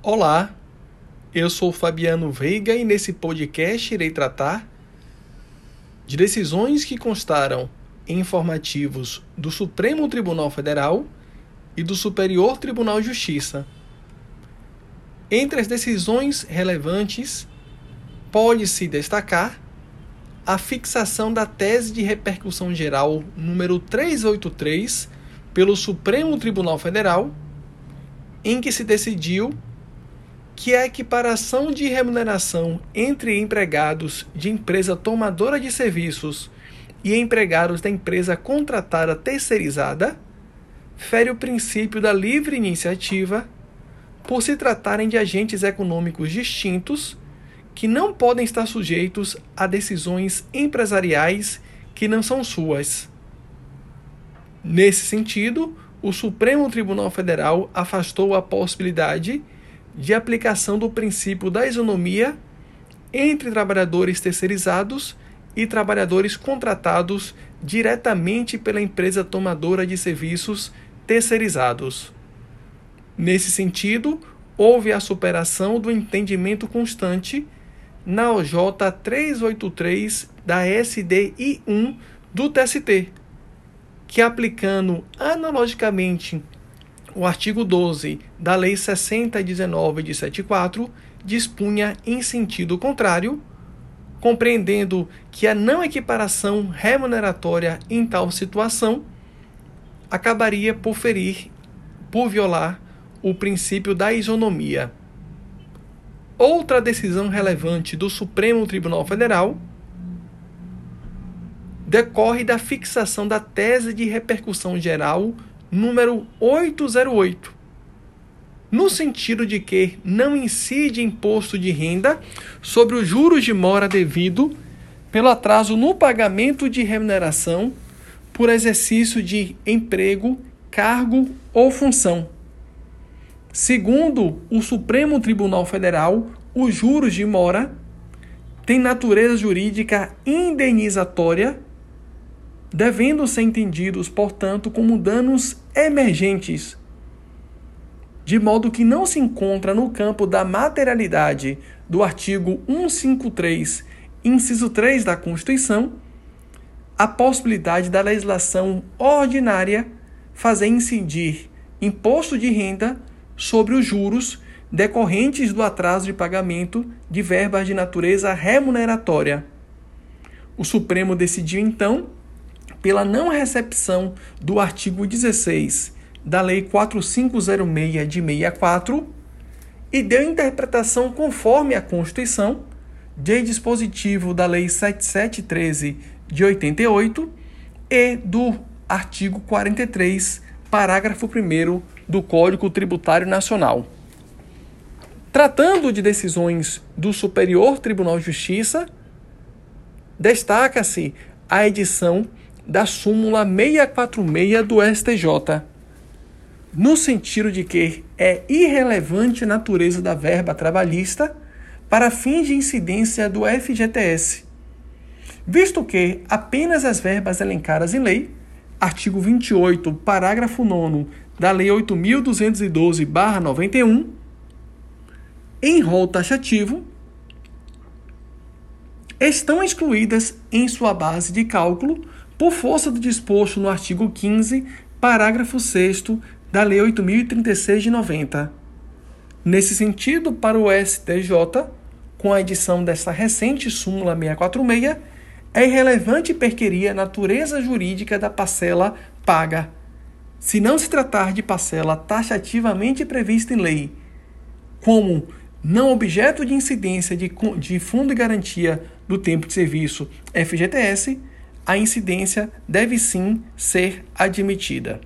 Olá, eu sou Fabiano Veiga e nesse podcast irei tratar de decisões que constaram em informativos do Supremo Tribunal Federal e do Superior Tribunal de Justiça. Entre as decisões relevantes, pode-se destacar a fixação da tese de repercussão geral número 383 pelo Supremo Tribunal Federal, em que se decidiu que a equiparação de remuneração entre empregados de empresa tomadora de serviços e empregados da empresa contratada terceirizada fere o princípio da livre iniciativa por se tratarem de agentes econômicos distintos que não podem estar sujeitos a decisões empresariais que não são suas. Nesse sentido, o Supremo Tribunal Federal afastou a possibilidade de aplicação do princípio da isonomia entre trabalhadores terceirizados e trabalhadores contratados diretamente pela empresa tomadora de serviços terceirizados. Nesse sentido, houve a superação do entendimento constante na OJ 383 da SDI 1 do TST, que aplicando analogicamente o artigo 12 da Lei 6019 de 74 dispunha em sentido contrário, compreendendo que a não equiparação remuneratória em tal situação acabaria por ferir, por violar o princípio da isonomia. Outra decisão relevante do Supremo Tribunal Federal decorre da fixação da tese de repercussão geral número 808, no sentido de que não incide imposto de renda sobre os juros de mora devido pelo atraso no pagamento de remuneração por exercício de emprego, cargo ou função. Segundo o Supremo Tribunal Federal, os juros de mora têm natureza jurídica indenizatória devendo ser entendidos, portanto, como danos emergentes, de modo que não se encontra no campo da materialidade do artigo 153, inciso 3 da Constituição, a possibilidade da legislação ordinária fazer incidir imposto de renda sobre os juros decorrentes do atraso de pagamento de verbas de natureza remuneratória. O Supremo decidiu então pela não recepção do artigo 16 da Lei 4506 de 64 e deu interpretação conforme a Constituição de dispositivo da Lei 7713 de 88 e do artigo 43, parágrafo 1 do Código Tributário Nacional. Tratando de decisões do Superior Tribunal de Justiça, destaca-se a edição da súmula 646 do STJ, no sentido de que é irrelevante a natureza da verba trabalhista para fins de incidência do FGTS, visto que apenas as verbas elencadas em lei, artigo 28, parágrafo 9 da Lei 8.212-91, em rol taxativo, estão excluídas em sua base de cálculo por força do disposto no artigo 15, parágrafo 6 da Lei 8036 de 90. Nesse sentido, para o STJ, com a edição desta recente súmula 646, é irrelevante perquerir a natureza jurídica da parcela paga, se não se tratar de parcela taxativamente prevista em lei, como não objeto de incidência de, de Fundo de Garantia do Tempo de Serviço FGTS, a incidência deve sim ser admitida.